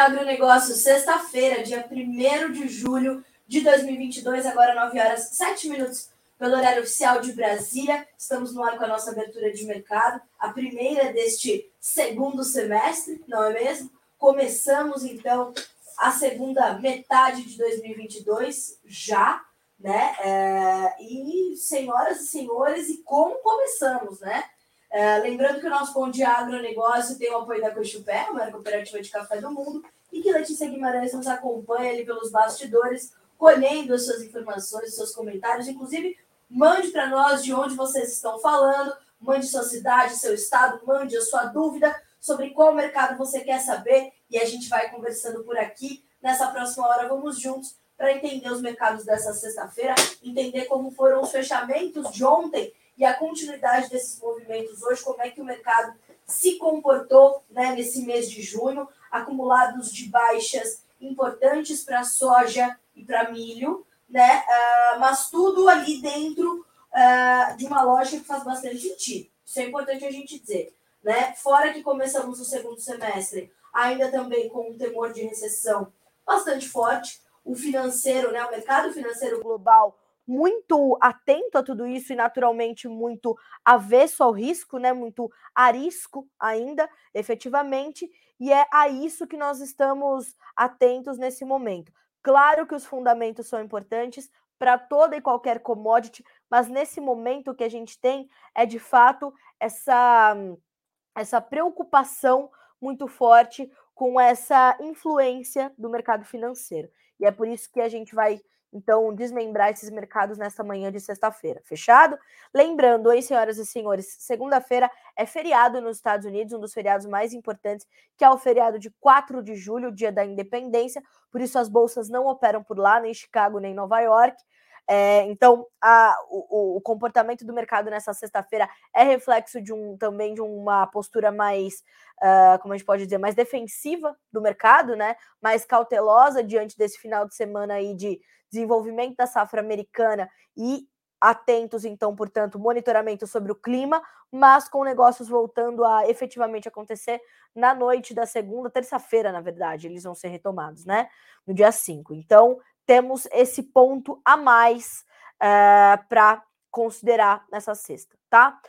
Agronegócio. Sexta-feira, dia 1 de julho de 2022, agora 9 horas 7 minutos, pelo horário oficial de Brasília. Estamos no ar com a nossa abertura de mercado, a primeira deste segundo semestre, não é mesmo? Começamos então a segunda metade de 2022 já, né? É, e senhoras e senhores, e como começamos, né? É, lembrando que o nosso Pão de Agronegócio tem o apoio da Cochupé, a maior cooperativa de café do mundo, e que Letícia Guimarães nos acompanha ali pelos bastidores, colhendo as suas informações, seus comentários. Inclusive, mande para nós de onde vocês estão falando, mande sua cidade, seu estado, mande a sua dúvida sobre qual mercado você quer saber e a gente vai conversando por aqui. Nessa próxima hora, vamos juntos para entender os mercados dessa sexta-feira, entender como foram os fechamentos de ontem e a continuidade desses movimentos hoje, como é que o mercado se comportou né, nesse mês de junho, acumulados de baixas importantes para soja e para milho, né? Uh, mas tudo ali dentro uh, de uma lógica que faz bastante sentido. Isso é importante a gente dizer. Né? Fora que começamos o segundo semestre ainda também com um temor de recessão bastante forte, o financeiro, né, o mercado financeiro global muito atento a tudo isso e naturalmente muito avesso ao risco, né? Muito arisco ainda, efetivamente, e é a isso que nós estamos atentos nesse momento. Claro que os fundamentos são importantes para toda e qualquer commodity, mas nesse momento que a gente tem é de fato essa essa preocupação muito forte com essa influência do mercado financeiro. E é por isso que a gente vai então, desmembrar esses mercados nesta manhã de sexta-feira. Fechado? Lembrando, hein, senhoras e senhores, segunda-feira é feriado nos Estados Unidos, um dos feriados mais importantes, que é o feriado de 4 de julho, dia da independência. Por isso, as bolsas não operam por lá, nem Chicago, nem Nova York. É, então, a, o, o, comportamento do mercado nessa sexta-feira é reflexo de um também de uma postura mais, uh, como a gente pode dizer, mais defensiva do mercado, né? Mais cautelosa diante desse final de semana aí de desenvolvimento da safra americana e atentos, então, portanto, monitoramento sobre o clima, mas com negócios voltando a efetivamente acontecer na noite da segunda, terça-feira, na verdade, eles vão ser retomados, né? No dia 5. Então, temos esse ponto a mais uh, eh, para considerar nessa sexta, tá?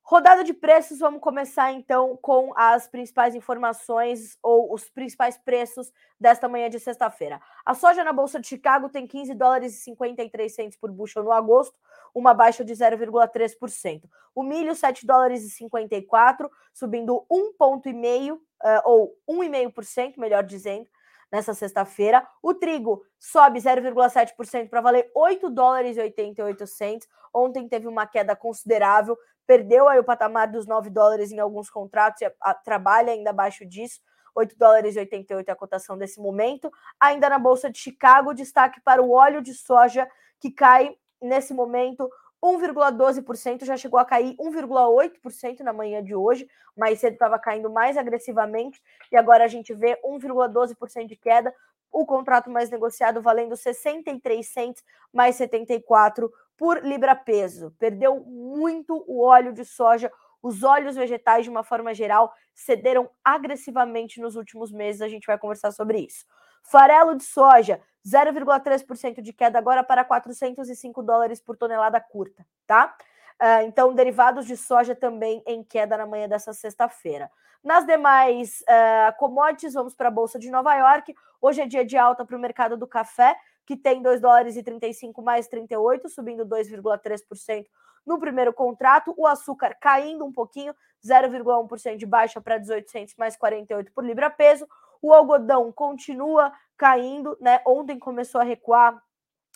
Rodada de preços, vamos começar então com as principais informações ou os principais preços desta manhã de sexta-feira. A soja na Bolsa de Chicago tem 15 dólares e 53 centos por bushel no agosto, uma baixa de 0,3%. O milho, 7 dólares e 54, subindo 1,5% uh, eh, ou 1,5%, melhor dizendo, nessa sexta-feira. O trigo sobe 0,7% para valer 8 dólares e 88 centos. Ontem teve uma queda considerável, perdeu aí o patamar dos 9 dólares em alguns contratos e trabalha ainda abaixo disso. 8 dólares e 88 é a cotação desse momento. Ainda na Bolsa de Chicago, destaque para o óleo de soja, que cai nesse momento 1,12%, já chegou a cair 1,8% na manhã de hoje, mas cedo estava caindo mais agressivamente, e agora a gente vê 1,12% de queda, o contrato mais negociado valendo 63 cents mais 74 por libra peso. Perdeu muito o óleo de soja. Os óleos vegetais, de uma forma geral, cederam agressivamente nos últimos meses. A gente vai conversar sobre isso. Farelo de soja, 0,3% de queda agora para 405 dólares por tonelada curta, tá? Uh, então, derivados de soja também em queda na manhã dessa sexta-feira. Nas demais uh, commodities, vamos para a Bolsa de Nova York. Hoje é dia de alta para o mercado do café que tem 2 dólares e 35 mais 38, subindo 2,3% no primeiro contrato. O açúcar caindo um pouquinho, 0,1% de baixa para 1800 mais 48 por libra peso. O algodão continua caindo, né? Ontem começou a recuar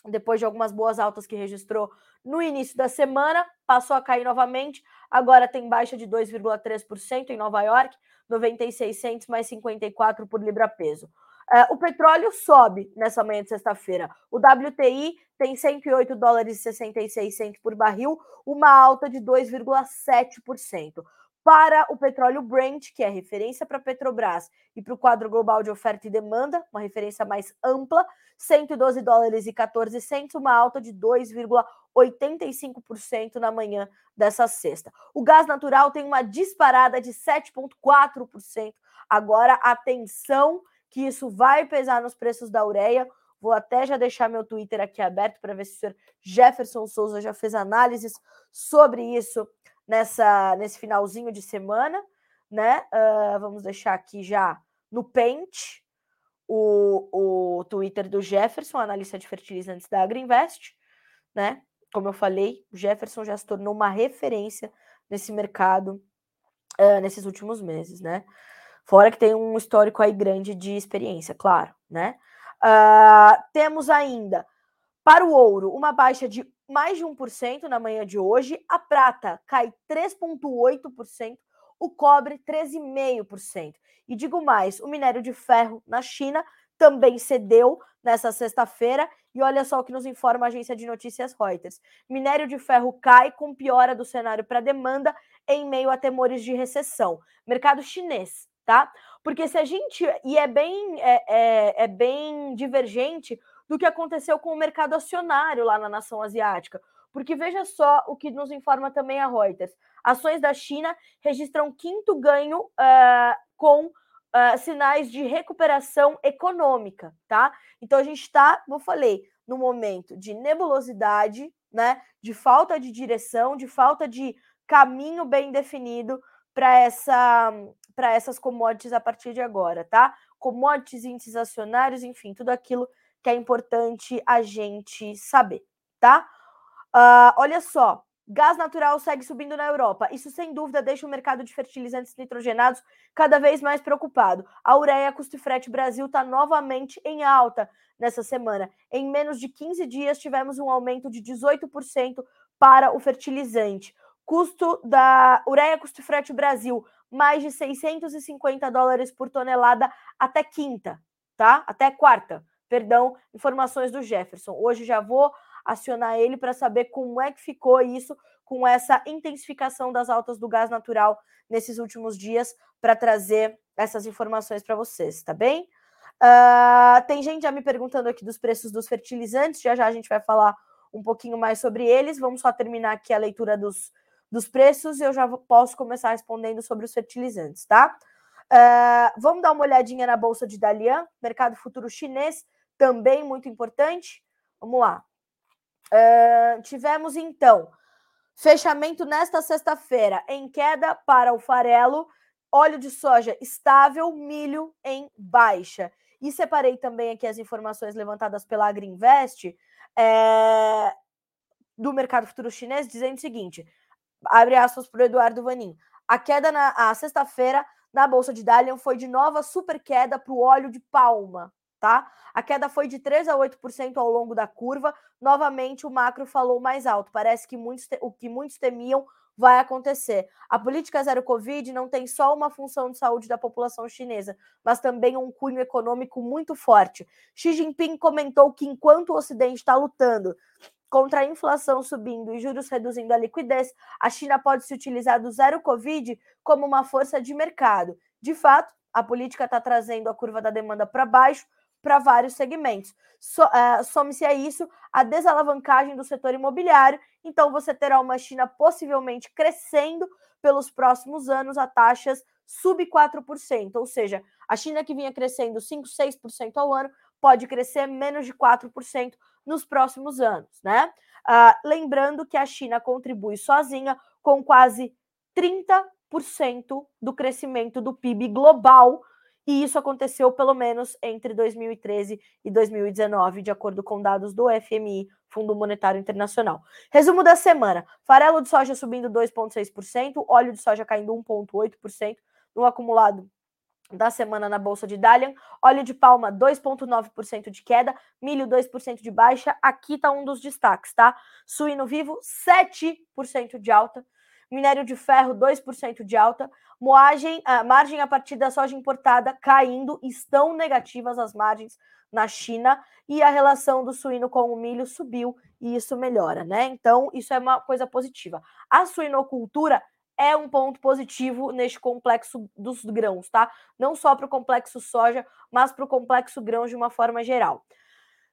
depois de algumas boas altas que registrou no início da semana, passou a cair novamente, agora tem baixa de 2,3% em Nova York, 96 centos mais 54 por libra peso. Uh, o petróleo sobe nessa manhã de sexta-feira. O WTI tem 108 dólares e 66 centos por barril, uma alta de 2,7%. Para o petróleo Brent, que é referência para Petrobras, e para o quadro global de oferta e demanda, uma referência mais ampla, 112 dólares e 14 centos, uma alta de 2,85% na manhã dessa sexta. O gás natural tem uma disparada de 7,4%. Agora, atenção, que isso vai pesar nos preços da ureia. Vou até já deixar meu Twitter aqui aberto para ver se o senhor Jefferson Souza já fez análises sobre isso nessa nesse finalzinho de semana, né? Uh, vamos deixar aqui já no Paint o, o Twitter do Jefferson, analista de fertilizantes da Agriinvest, né? Como eu falei, o Jefferson já se tornou uma referência nesse mercado uh, nesses últimos meses, né? Fora que tem um histórico aí grande de experiência, claro, né? Uh, temos ainda para o ouro uma baixa de mais de 1% na manhã de hoje, a prata cai 3,8%, o cobre 13,5%. E digo mais, o minério de ferro na China também cedeu nessa sexta-feira. E olha só o que nos informa a agência de notícias Reuters. Minério de ferro cai com piora do cenário para demanda em meio a temores de recessão. Mercado chinês, tá? Porque se a gente. E é bem, é, é, é bem divergente do que aconteceu com o mercado acionário lá na nação asiática. Porque veja só o que nos informa também a Reuters. Ações da China registram quinto ganho uh, com uh, sinais de recuperação econômica, tá? Então a gente está, como eu falei, no momento de nebulosidade, né? De falta de direção, de falta de caminho bem definido para essa para essas commodities a partir de agora, tá? Commodities, índices acionários, enfim, tudo aquilo que é importante a gente saber, tá? Uh, olha só, gás natural segue subindo na Europa. Isso, sem dúvida, deixa o mercado de fertilizantes nitrogenados cada vez mais preocupado. A ureia custo e frete Brasil está novamente em alta nessa semana. Em menos de 15 dias, tivemos um aumento de 18% para o fertilizante. Custo da ureia custo e frete Brasil, mais de 650 dólares por tonelada até quinta, tá? Até quarta perdão, informações do Jefferson. Hoje já vou acionar ele para saber como é que ficou isso com essa intensificação das altas do gás natural nesses últimos dias para trazer essas informações para vocês, tá bem? Uh, tem gente já me perguntando aqui dos preços dos fertilizantes, já já a gente vai falar um pouquinho mais sobre eles. Vamos só terminar aqui a leitura dos, dos preços e eu já posso começar respondendo sobre os fertilizantes, tá? Uh, vamos dar uma olhadinha na bolsa de Dalian, mercado futuro chinês também muito importante. Vamos lá. Uh, tivemos então fechamento nesta sexta-feira em queda para o farelo, óleo de soja estável, milho em baixa. E separei também aqui as informações levantadas pela Agriinvest é, do mercado futuro chinês, dizendo o seguinte: abre aspas para o Eduardo Vanin. A queda na sexta-feira na Bolsa de Dalian foi de nova super queda para o óleo de palma tá? A queda foi de 3 a 8% ao longo da curva. Novamente, o macro falou mais alto. Parece que muitos o que muitos temiam vai acontecer. A política zero Covid não tem só uma função de saúde da população chinesa, mas também um cunho econômico muito forte. Xi Jinping comentou que enquanto o Ocidente está lutando contra a inflação subindo e juros reduzindo a liquidez, a China pode se utilizar do zero Covid como uma força de mercado. De fato, a política está trazendo a curva da demanda para baixo, para vários segmentos. So, uh, Some-se a isso a desalavancagem do setor imobiliário, então você terá uma China possivelmente crescendo pelos próximos anos a taxas sub 4%, ou seja, a China que vinha crescendo 5, 6% ao ano pode crescer menos de 4% nos próximos anos, né? Uh, lembrando que a China contribui sozinha com quase 30% do crescimento do PIB global e isso aconteceu pelo menos entre 2013 e 2019, de acordo com dados do FMI, Fundo Monetário Internacional. Resumo da semana: farelo de soja subindo 2,6%, óleo de soja caindo 1,8% no acumulado da semana na bolsa de Dalian, óleo de palma 2,9% de queda, milho 2% de baixa. Aqui está um dos destaques, tá? Suíno vivo 7% de alta, minério de ferro 2% de alta, moagem, a margem a partir da soja importada caindo, estão negativas as margens na China e a relação do suíno com o milho subiu e isso melhora, né? Então, isso é uma coisa positiva. A suinocultura é um ponto positivo neste complexo dos grãos, tá? Não só para o complexo soja, mas para o complexo grãos de uma forma geral.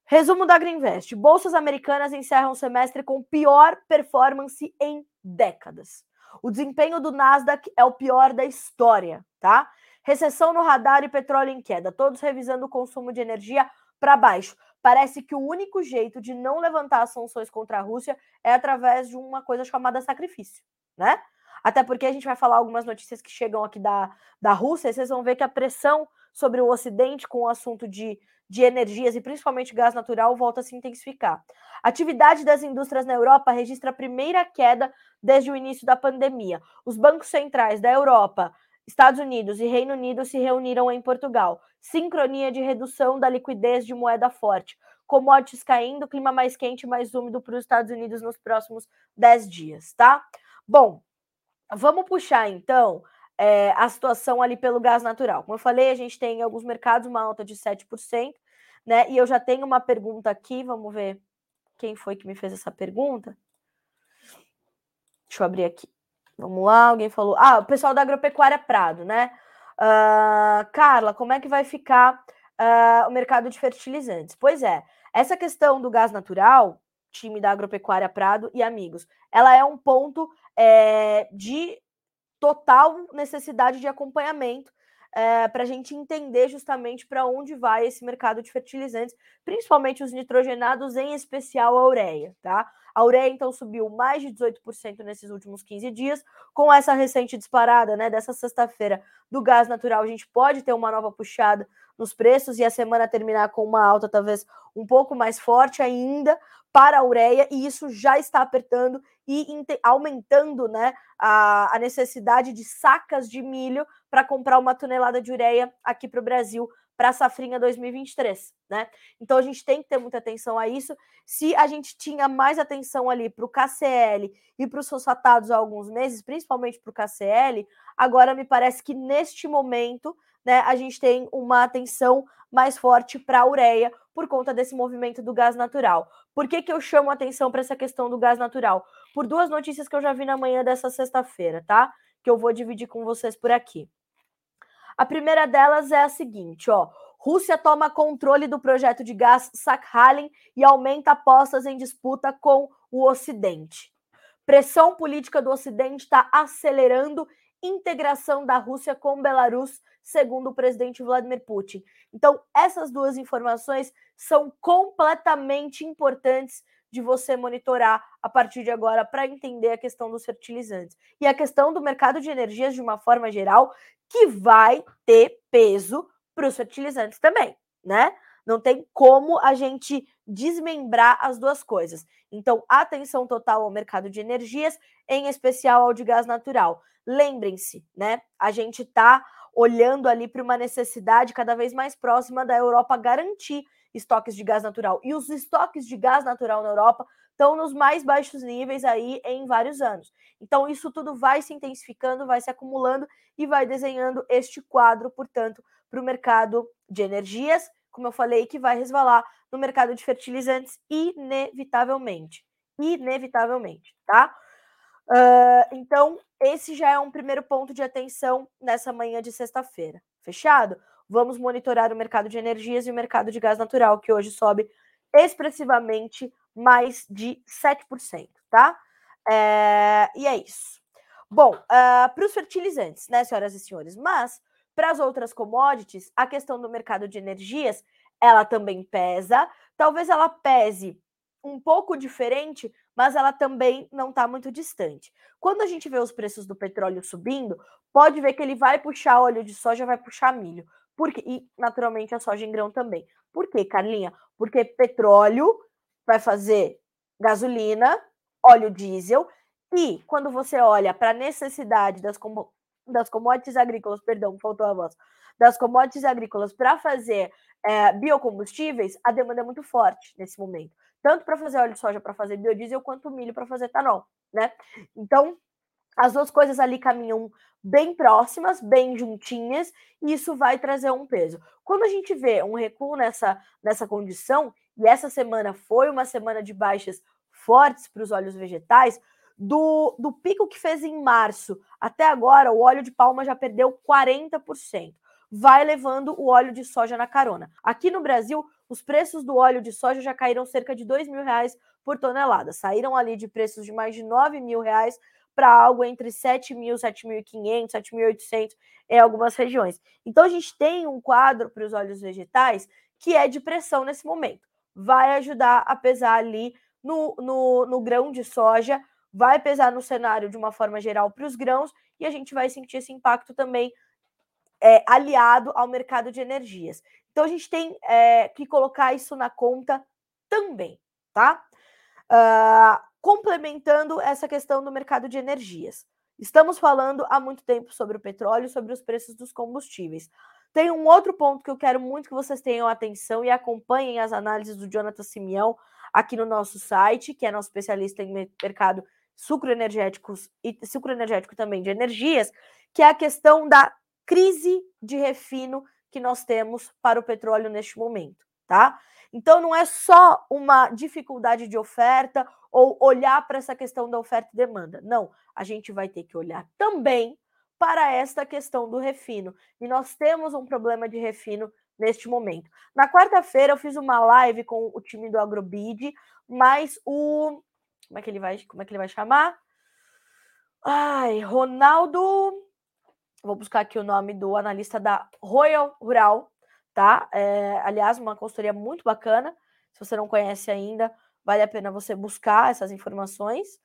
Resumo da Greenvest: bolsas americanas encerram o semestre com pior performance em décadas. O desempenho do Nasdaq é o pior da história, tá? Recessão no radar e petróleo em queda, todos revisando o consumo de energia para baixo. Parece que o único jeito de não levantar as sanções contra a Rússia é através de uma coisa chamada sacrifício, né? Até porque a gente vai falar algumas notícias que chegam aqui da, da Rússia, e vocês vão ver que a pressão sobre o Ocidente com o assunto de, de energias e principalmente gás natural volta a se intensificar. A atividade das indústrias na Europa registra a primeira queda desde o início da pandemia. Os bancos centrais da Europa, Estados Unidos e Reino Unido se reuniram em Portugal. Sincronia de redução da liquidez de moeda forte. Commodities caindo, clima mais quente e mais úmido para os Estados Unidos nos próximos 10 dias, tá? Bom, vamos puxar então é, a situação ali pelo gás natural. Como eu falei, a gente tem em alguns mercados uma alta de 7%, né? E eu já tenho uma pergunta aqui, vamos ver quem foi que me fez essa pergunta. Deixa eu abrir aqui. Vamos lá, alguém falou. Ah, o pessoal da Agropecuária Prado, né? Uh, Carla, como é que vai ficar uh, o mercado de fertilizantes? Pois é, essa questão do gás natural, time da Agropecuária Prado e amigos, ela é um ponto é, de total necessidade de acompanhamento é, para a gente entender justamente para onde vai esse mercado de fertilizantes, principalmente os nitrogenados, em especial a ureia, tá? A ureia, então, subiu mais de 18% nesses últimos 15 dias. Com essa recente disparada, né, dessa sexta-feira do gás natural, a gente pode ter uma nova puxada nos preços e a semana terminar com uma alta talvez um pouco mais forte ainda para a ureia, e isso já está apertando e aumentando né, a, a necessidade de sacas de milho para comprar uma tonelada de ureia aqui para o Brasil para a safrinha 2023, né? Então a gente tem que ter muita atenção a isso. Se a gente tinha mais atenção ali para o KCL e para os fosfatados há alguns meses, principalmente para o KCL, agora me parece que neste momento, né, a gente tem uma atenção mais forte para a ureia por conta desse movimento do gás natural. Por que, que eu chamo atenção para essa questão do gás natural? Por duas notícias que eu já vi na manhã dessa sexta-feira, tá? Que eu vou dividir com vocês por aqui. A primeira delas é a seguinte, ó. Rússia toma controle do projeto de gás Sakhalin e aumenta apostas em disputa com o Ocidente. Pressão política do Ocidente está acelerando integração da Rússia com Belarus, segundo o presidente Vladimir Putin. Então, essas duas informações são completamente importantes de você monitorar a partir de agora para entender a questão dos fertilizantes. E a questão do mercado de energias de uma forma geral, que vai ter peso para os fertilizantes também, né? Não tem como a gente desmembrar as duas coisas. Então, atenção total ao mercado de energias, em especial ao de gás natural. Lembrem-se, né? A gente está olhando ali para uma necessidade cada vez mais próxima da Europa garantir estoques de gás natural. E os estoques de gás natural na Europa estão nos mais baixos níveis aí em vários anos. Então, isso tudo vai se intensificando, vai se acumulando e vai desenhando este quadro, portanto, para o mercado de energias, como eu falei, que vai resvalar no mercado de fertilizantes, inevitavelmente. Inevitavelmente, tá? Uh, então, esse já é um primeiro ponto de atenção nessa manhã de sexta-feira. Fechado? Vamos monitorar o mercado de energias e o mercado de gás natural, que hoje sobe expressivamente mais de 7%, tá? É, e é isso. Bom, uh, para os fertilizantes, né, senhoras e senhores, mas para as outras commodities, a questão do mercado de energias, ela também pesa. Talvez ela pese um pouco diferente, mas ela também não está muito distante. Quando a gente vê os preços do petróleo subindo, pode ver que ele vai puxar óleo de soja, vai puxar milho. Porque, e, naturalmente, a soja em grão também. Por quê, Carlinha? Porque petróleo vai fazer gasolina, óleo diesel, e quando você olha para a necessidade das, das commodities agrícolas, perdão, faltou a voz, das commodities agrícolas para fazer é, biocombustíveis, a demanda é muito forte nesse momento. Tanto para fazer óleo de soja para fazer biodiesel, quanto milho para fazer etanol, né? Então, as duas coisas ali caminham bem próximas, bem juntinhas, e isso vai trazer um peso. Quando a gente vê um recuo nessa, nessa condição, e essa semana foi uma semana de baixas fortes para os óleos vegetais, Do, do pico que fez em março até agora, o óleo de palma já perdeu 40%. Vai levando o óleo de soja na carona. Aqui no Brasil, os preços do óleo de soja já caíram cerca de 2 mil reais por tonelada. Saíram ali de preços de mais de 9 mil reais para algo entre 7 mil, 7.500, 7.800 em algumas regiões. Então a gente tem um quadro para os óleos vegetais que é de pressão nesse momento. Vai ajudar a pesar ali no, no, no grão de soja, vai pesar no cenário de uma forma geral para os grãos e a gente vai sentir esse impacto também é, aliado ao mercado de energias. Então a gente tem é, que colocar isso na conta também, tá? Uh, complementando essa questão do mercado de energias. Estamos falando há muito tempo sobre o petróleo, sobre os preços dos combustíveis. Tem um outro ponto que eu quero muito que vocês tenham atenção e acompanhem as análises do Jonathan Simeão aqui no nosso site, que é nosso especialista em mercado sucroenergéticos e sucroenergético também de energias, que é a questão da crise de refino que nós temos para o petróleo neste momento, tá? Então não é só uma dificuldade de oferta ou olhar para essa questão da oferta e demanda. Não, a gente vai ter que olhar também para esta questão do refino. E nós temos um problema de refino neste momento. Na quarta-feira eu fiz uma live com o time do Agrobid, mas o como é que ele vai, como é que ele vai chamar? Ai, Ronaldo, vou buscar aqui o nome do analista da Royal Rural, tá? É, aliás, uma consultoria muito bacana. Se você não conhece ainda, vale a pena você buscar essas informações.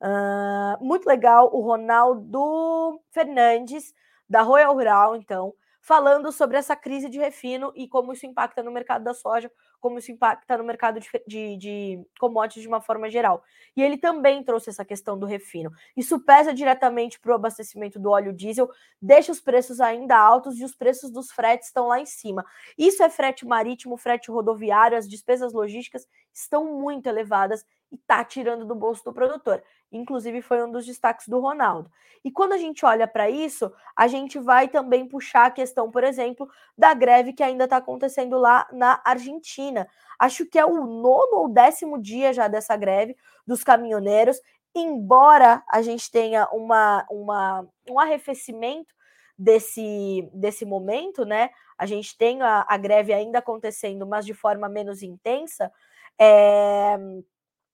Uh, muito legal, o Ronaldo Fernandes, da Royal Rural, então, falando sobre essa crise de refino e como isso impacta no mercado da soja, como isso impacta no mercado de, de, de, commodities de uma forma geral. E ele também trouxe essa questão do refino. Isso pesa diretamente para o abastecimento do óleo diesel, deixa os preços ainda altos e os preços dos fretes estão lá em cima. Isso é frete marítimo, frete rodoviário, as despesas logísticas estão muito elevadas e está tirando do bolso do produtor. Inclusive, foi um dos destaques do Ronaldo. E quando a gente olha para isso, a gente vai também puxar a questão, por exemplo, da greve que ainda está acontecendo lá na Argentina. Acho que é o nono ou décimo dia já dessa greve dos caminhoneiros. Embora a gente tenha uma, uma, um arrefecimento desse, desse momento, né? A gente tem a, a greve ainda acontecendo, mas de forma menos intensa. É,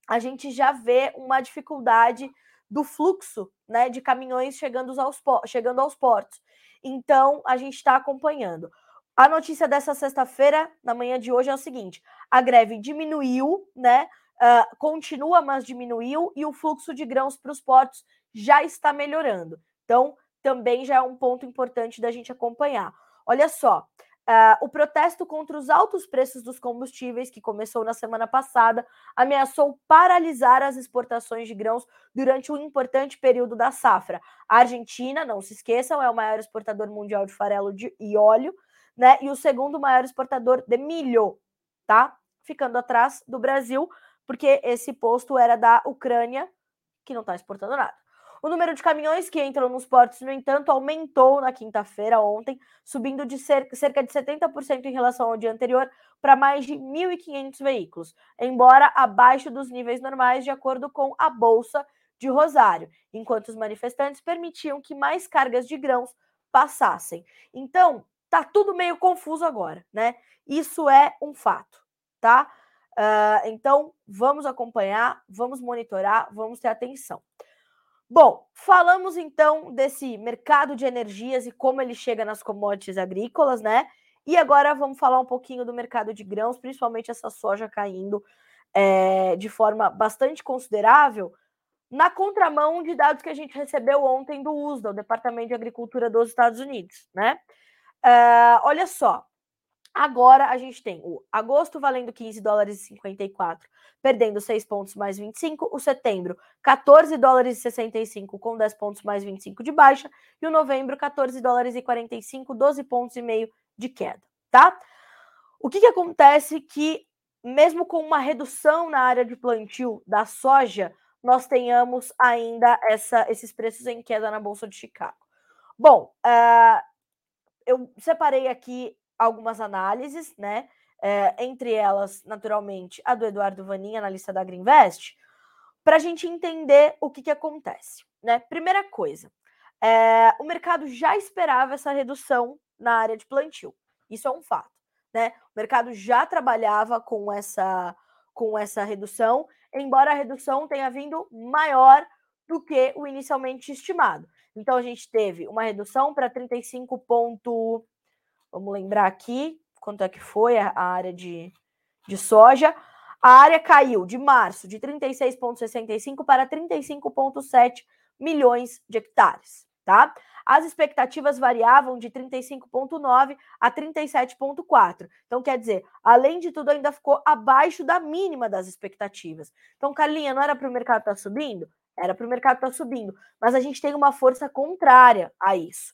a gente já vê uma dificuldade do fluxo né, de caminhões chegando aos, chegando aos portos. Então, a gente está acompanhando. A notícia dessa sexta-feira, na manhã de hoje, é o seguinte: a greve diminuiu, né? Uh, continua, mas diminuiu, e o fluxo de grãos para os portos já está melhorando. Então, também já é um ponto importante da gente acompanhar. Olha só, Uh, o protesto contra os altos preços dos combustíveis, que começou na semana passada, ameaçou paralisar as exportações de grãos durante um importante período da safra. A Argentina, não se esqueçam, é o maior exportador mundial de farelo de, e óleo, né? E o segundo maior exportador de milho, tá? Ficando atrás do Brasil, porque esse posto era da Ucrânia, que não está exportando nada. O número de caminhões que entram nos portos, no entanto, aumentou na quinta-feira, ontem, subindo de cerca de 70% em relação ao dia anterior para mais de 1.500 veículos, embora abaixo dos níveis normais, de acordo com a Bolsa de Rosário, enquanto os manifestantes permitiam que mais cargas de grãos passassem. Então, tá tudo meio confuso agora, né? Isso é um fato, tá? Uh, então, vamos acompanhar, vamos monitorar, vamos ter atenção. Bom, falamos então desse mercado de energias e como ele chega nas commodities agrícolas, né? E agora vamos falar um pouquinho do mercado de grãos, principalmente essa soja caindo é, de forma bastante considerável, na contramão de dados que a gente recebeu ontem do USDA, o Departamento de Agricultura dos Estados Unidos, né? Uh, olha só, Agora a gente tem o agosto valendo 15 dólares e 54, perdendo 6 pontos mais 25. O setembro, 14 dólares e 65 com 10 pontos mais 25 de baixa. E o novembro, 14 dólares e 45, 12 pontos e meio de queda, tá? O que, que acontece que, mesmo com uma redução na área de plantio da soja, nós tenhamos ainda essa, esses preços em queda na Bolsa de Chicago. Bom, uh, eu separei aqui algumas análises, né? É, entre elas, naturalmente, a do Eduardo Vanin, analista da Greenvest. para a gente entender o que, que acontece. Né? Primeira coisa, é, o mercado já esperava essa redução na área de plantio. Isso é um fato. Né? O mercado já trabalhava com essa, com essa redução, embora a redução tenha vindo maior do que o inicialmente estimado. Então a gente teve uma redução para 35 ponto, vamos lembrar aqui quanto é que foi a, área de, de soja. A área caiu de março de 36,65 para 35,7 milhões de hectares, tá? As expectativas variavam de 35,9 a 37,4. Então, quer dizer, além de tudo, ainda ficou abaixo da mínima das expectativas. Então, Carlinha, não era para o mercado estar tá subindo? Era para o mercado estar tá subindo. Mas a gente tem uma força contrária a isso,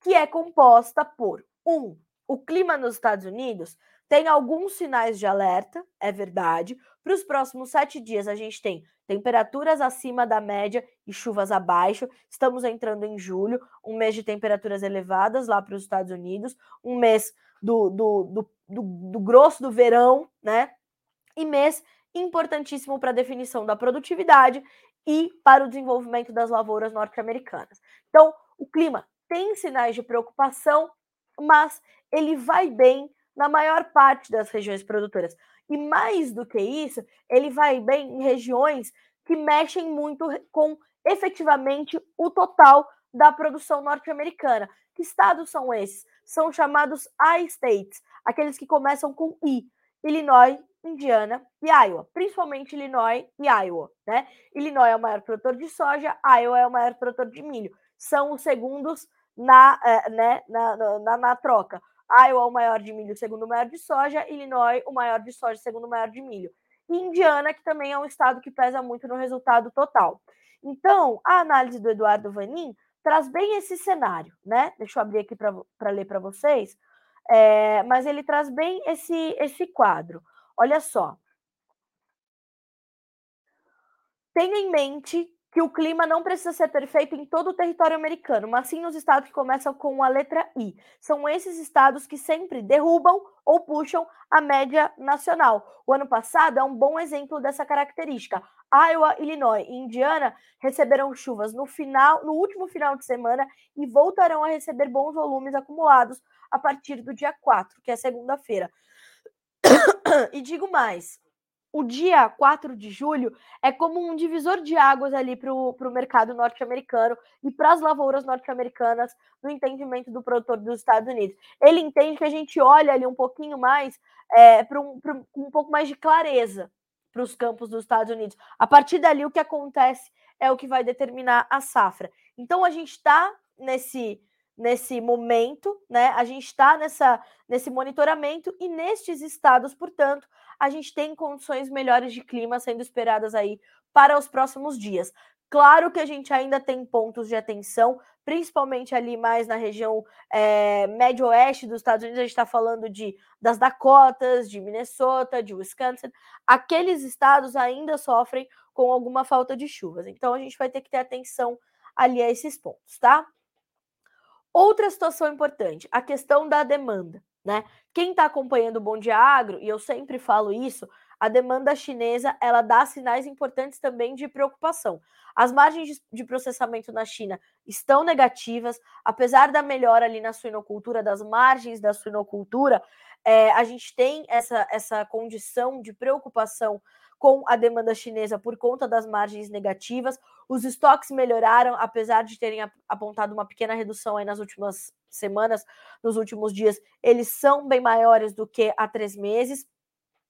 que é composta por um, o clima nos Estados Unidos tem alguns sinais de alerta, é verdade. Para os próximos sete dias, a gente tem temperaturas acima da média e chuvas abaixo. Estamos entrando em julho, um mês de temperaturas elevadas lá para os Estados Unidos, um mês do, do, do, do, do grosso do verão, né? E mês importantíssimo para a definição da produtividade e para o desenvolvimento das lavouras norte-americanas. Então, o clima tem sinais de preocupação, mas ele vai bem na maior parte das regiões produtoras. E mais do que isso, ele vai bem em regiões que mexem muito com efetivamente o total da produção norte-americana. Que estados são esses? São chamados I-states, aqueles que começam com I: Illinois, Indiana e Iowa, principalmente Illinois e Iowa. Né? Illinois é o maior produtor de soja, Iowa é o maior produtor de milho. São os segundos na, eh, né, na, na, na troca. Iowa, o maior de milho, segundo maior de soja, Illinois, o maior de soja, segundo maior de milho. E Indiana, que também é um estado que pesa muito no resultado total. Então, a análise do Eduardo Vanin traz bem esse cenário, né? Deixa eu abrir aqui para ler para vocês. É, mas ele traz bem esse, esse quadro. Olha só. Tenha em mente que o clima não precisa ser perfeito em todo o território americano, mas sim nos estados que começam com a letra I. São esses estados que sempre derrubam ou puxam a média nacional. O ano passado é um bom exemplo dessa característica. Iowa, Illinois e Indiana receberam chuvas no final, no último final de semana e voltarão a receber bons volumes acumulados a partir do dia 4, que é segunda-feira. e digo mais, o dia 4 de julho é como um divisor de águas ali para o mercado norte-americano e para as lavouras norte-americanas no entendimento do produtor dos Estados Unidos. Ele entende que a gente olha ali um pouquinho mais é, para um, um pouco mais de clareza para os campos dos Estados Unidos. A partir dali, o que acontece é o que vai determinar a safra. Então, a gente está nesse nesse momento, né? A gente está nessa nesse monitoramento e nestes estados, portanto, a gente tem condições melhores de clima sendo esperadas aí para os próximos dias. Claro que a gente ainda tem pontos de atenção, principalmente ali mais na região é, médio-oeste dos Estados Unidos. A gente está falando de das Dakotas, de Minnesota, de Wisconsin. Aqueles estados ainda sofrem com alguma falta de chuvas. Então a gente vai ter que ter atenção ali a esses pontos, tá? Outra situação importante, a questão da demanda. Né? Quem está acompanhando o Bom Dia Agro, e eu sempre falo isso, a demanda chinesa ela dá sinais importantes também de preocupação. As margens de processamento na China estão negativas, apesar da melhora ali na suinocultura, das margens da suinocultura, é, a gente tem essa, essa condição de preocupação com a demanda chinesa por conta das margens negativas. Os estoques melhoraram, apesar de terem apontado uma pequena redução aí nas últimas semanas, nos últimos dias, eles são bem maiores do que há três meses.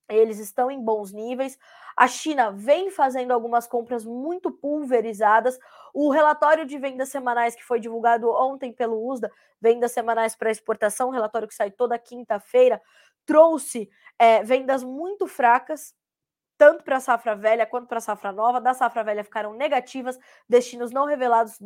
Eles estão em bons níveis. A China vem fazendo algumas compras muito pulverizadas. O relatório de vendas semanais que foi divulgado ontem pelo USDA, vendas semanais para exportação, relatório que sai toda quinta-feira, trouxe é, vendas muito fracas tanto para a safra velha quanto para a safra nova. Da safra velha ficaram negativas, destinos não revelados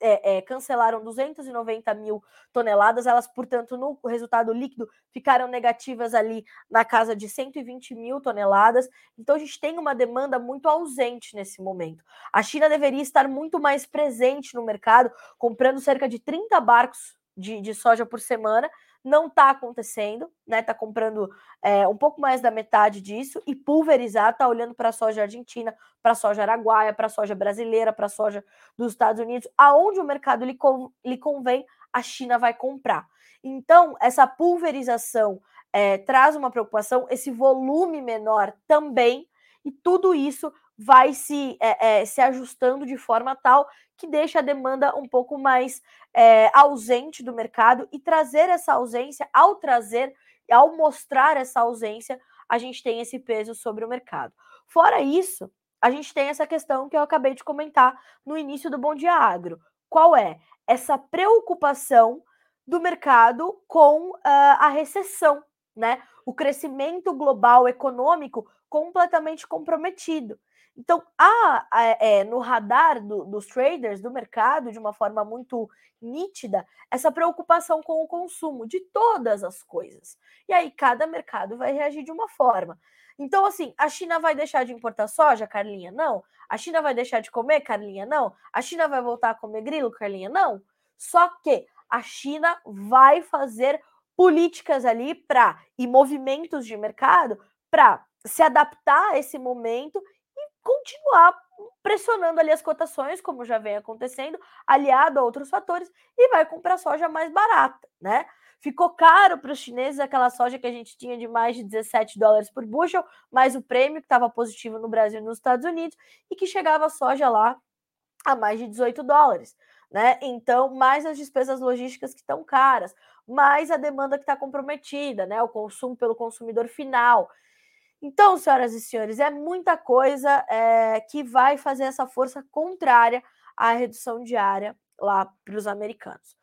é, é, cancelaram 290 mil toneladas, elas, portanto, no resultado líquido ficaram negativas ali na casa de 120 mil toneladas. Então, a gente tem uma demanda muito ausente nesse momento. A China deveria estar muito mais presente no mercado, comprando cerca de 30 barcos de, de soja por semana não está acontecendo, né? Está comprando é, um pouco mais da metade disso e pulverizar, está olhando para a soja argentina, para a soja araguaia, para a soja brasileira, para a soja dos Estados Unidos, aonde o mercado lhe, lhe convém, a China vai comprar. Então, essa pulverização é, traz uma preocupação, esse volume menor também, e tudo isso vai se, é, é, se ajustando de forma tal que deixa a demanda um pouco mais é, ausente do mercado e trazer essa ausência, ao trazer, ao mostrar essa ausência, a gente tem esse peso sobre o mercado. Fora isso, a gente tem essa questão que eu acabei de comentar no início do Bom Dia Agro. Qual é? Essa preocupação do mercado com uh, a recessão, né? O crescimento global econômico completamente comprometido. Então, há é, no radar do, dos traders, do mercado, de uma forma muito nítida, essa preocupação com o consumo de todas as coisas. E aí, cada mercado vai reagir de uma forma. Então, assim, a China vai deixar de importar soja, Carlinha? Não. A China vai deixar de comer, Carlinha? Não. A China vai voltar a comer grilo, Carlinha? Não. Só que a China vai fazer políticas ali para e movimentos de mercado para se adaptar a esse momento continuar pressionando ali as cotações, como já vem acontecendo, aliado a outros fatores, e vai comprar soja mais barata, né? Ficou caro para os chineses aquela soja que a gente tinha de mais de 17 dólares por bushel, mais o prêmio que estava positivo no Brasil e nos Estados Unidos, e que chegava a soja lá a mais de 18 dólares. Né? Então, mais as despesas logísticas que estão caras, mais a demanda que está comprometida, né? O consumo pelo consumidor final. Então, senhoras e senhores, é muita coisa é, que vai fazer essa força contrária à redução diária lá para os americanos.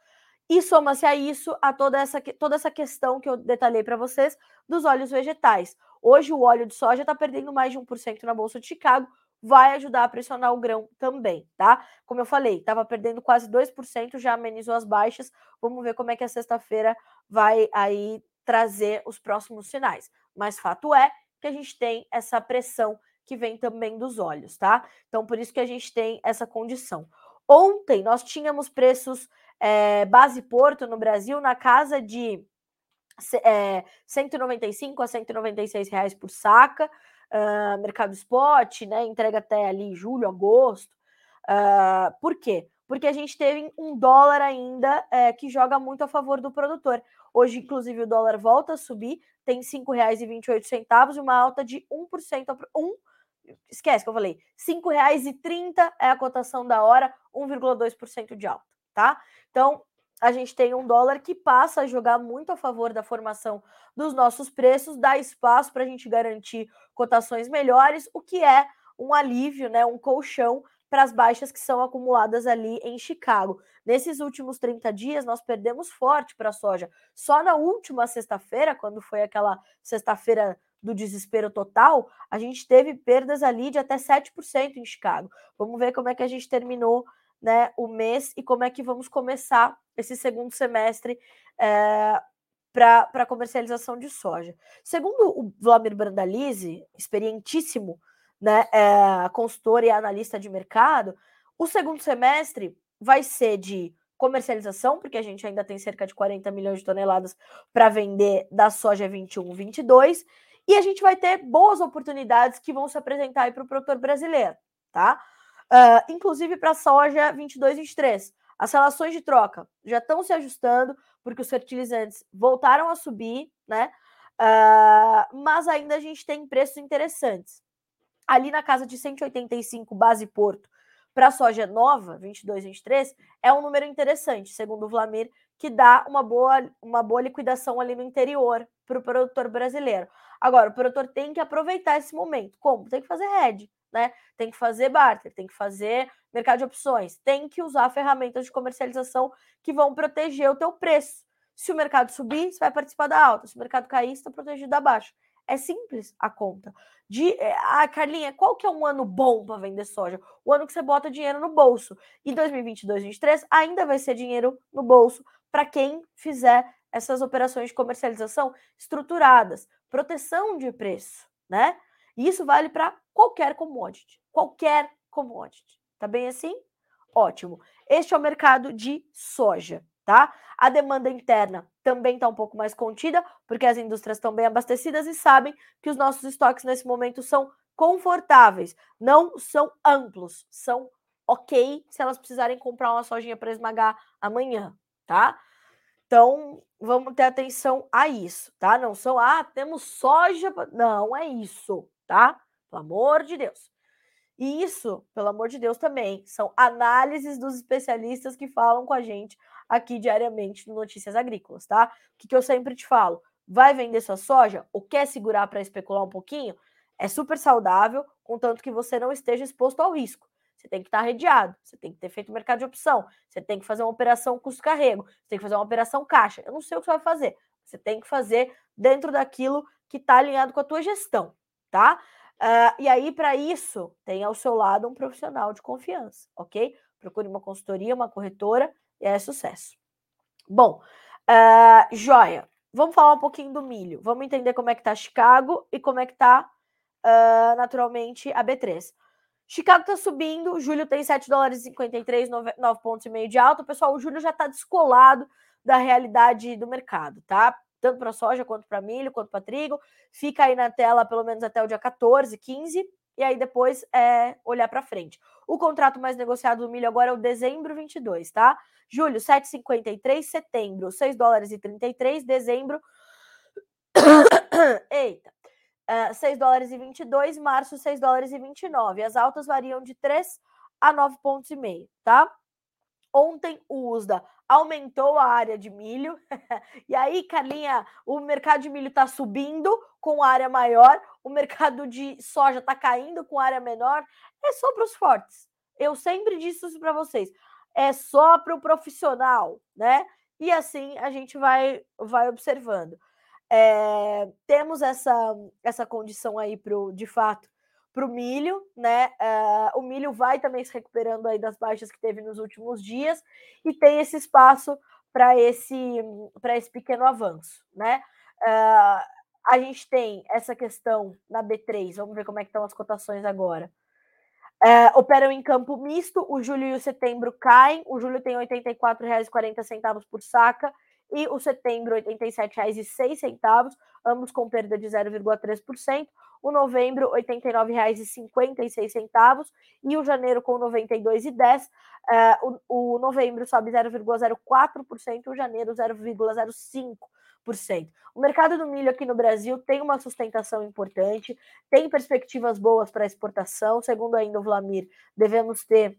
E soma-se a isso a toda essa, toda essa questão que eu detalhei para vocês dos óleos vegetais. Hoje o óleo de soja está perdendo mais de 1% na Bolsa de Chicago, vai ajudar a pressionar o grão também, tá? Como eu falei, estava perdendo quase 2%, já amenizou as baixas. Vamos ver como é que a sexta-feira vai aí trazer os próximos sinais. Mas fato é que a gente tem essa pressão que vem também dos olhos, tá? Então, por isso que a gente tem essa condição. Ontem nós tínhamos preços é, base Porto no Brasil na casa de é, 195 a 196 reais por saca, uh, mercado spot, né? Entrega até ali julho, agosto. Uh, por quê? Porque a gente teve um dólar ainda é, que joga muito a favor do produtor. Hoje, inclusive, o dólar volta a subir, tem R$ 5,28 e uma alta de 1%. Um, esquece que eu falei, R$ 5,30 é a cotação da hora, 1,2% de alta, tá? Então, a gente tem um dólar que passa a jogar muito a favor da formação dos nossos preços, dá espaço para a gente garantir cotações melhores, o que é um alívio, né, um colchão para as baixas que são acumuladas ali em Chicago. Nesses últimos 30 dias, nós perdemos forte para a soja. Só na última sexta-feira, quando foi aquela sexta-feira do desespero total, a gente teve perdas ali de até 7% em Chicago. Vamos ver como é que a gente terminou né, o mês e como é que vamos começar esse segundo semestre é, para a comercialização de soja. Segundo o Vladimir Brandalize, experientíssimo né, é, consultor e analista de mercado, o segundo semestre vai ser de comercialização, porque a gente ainda tem cerca de 40 milhões de toneladas para vender da soja 21, 22, e a gente vai ter boas oportunidades que vão se apresentar para o produtor brasileiro, tá? Uh, inclusive para a soja 22, 23. As relações de troca já estão se ajustando, porque os fertilizantes voltaram a subir, né? Uh, mas ainda a gente tem preços interessantes ali na casa de 185 base porto para soja nova, 22, 23, é um número interessante, segundo o Vlamir, que dá uma boa, uma boa liquidação ali no interior para o produtor brasileiro. Agora, o produtor tem que aproveitar esse momento. Como? Tem que fazer hedge, né? Tem que fazer barter, tem que fazer mercado de opções, tem que usar ferramentas de comercialização que vão proteger o teu preço. Se o mercado subir, você vai participar da alta. Se o mercado cair, você está protegido da baixa. É simples a conta. De, ah, Carlinha, qual que é um ano bom para vender soja? O ano que você bota dinheiro no bolso. E 2022, 2023 ainda vai ser dinheiro no bolso para quem fizer essas operações de comercialização estruturadas, proteção de preço, né? E isso vale para qualquer commodity, qualquer commodity. Tá bem assim? Ótimo. Este é o mercado de soja, tá? A demanda interna também está um pouco mais contida, porque as indústrias estão bem abastecidas e sabem que os nossos estoques nesse momento são confortáveis, não são amplos, são ok se elas precisarem comprar uma sojinha para esmagar amanhã, tá? Então, vamos ter atenção a isso, tá? Não são, ah, temos soja. Não é isso, tá? Pelo amor de Deus. E isso, pelo amor de Deus, também são análises dos especialistas que falam com a gente aqui diariamente no Notícias Agrícolas, tá? O que, que eu sempre te falo? Vai vender sua soja ou quer segurar para especular um pouquinho? É super saudável, contanto que você não esteja exposto ao risco. Você tem que estar redeado, você tem que ter feito mercado de opção, você tem que fazer uma operação custo-carrego, você tem que fazer uma operação caixa. Eu não sei o que você vai fazer. Você tem que fazer dentro daquilo que está alinhado com a tua gestão, tá? Uh, e aí, para isso, tem ao seu lado um profissional de confiança, ok? Procure uma consultoria, uma corretora é sucesso. Bom, uh, joia. Vamos falar um pouquinho do milho. Vamos entender como é que tá Chicago e como é que tá, uh, naturalmente, a B3. Chicago está subindo, julho tem 7 dólares e 53, 9, 9 pontos e meio de alta. Pessoal, o julho já está descolado da realidade do mercado, tá? Tanto para soja quanto para milho, quanto para trigo. Fica aí na tela pelo menos até o dia 14, 15, e aí depois é olhar para frente. O contrato mais negociado do milho agora é o dezembro 22, tá? Julho 7,53, setembro 6 dólares e 33, dezembro Eita, uh, ah, 6 dólares e 22, março 6 dólares e 29. As altas variam de 3 a 9 pontos tá? Ontem o USDA aumentou a área de milho. e aí, Carlinha, o mercado de milho está subindo com área maior, o mercado de soja está caindo com área menor. É só para os fortes. Eu sempre disse isso para vocês. É só para o profissional, né? E assim a gente vai, vai observando. É, temos essa, essa condição aí pro, de fato para o milho, né? Uh, o milho vai também se recuperando aí das baixas que teve nos últimos dias e tem esse espaço para esse para esse pequeno avanço, né? Uh, a gente tem essa questão na B3, vamos ver como é que estão as cotações agora. Uh, operam em campo misto, o julho e o setembro caem, o julho tem R$ 84,40 por saca e o setembro R$ 87,06, ambos com perda de 0,3%, o novembro R$ 89,56 e o janeiro com R$ 92,10. Uh, o, o novembro sobe 0,04%, o janeiro 0,05%. O mercado do milho aqui no Brasil tem uma sustentação importante, tem perspectivas boas para exportação. Segundo ainda o Vlamir, devemos ter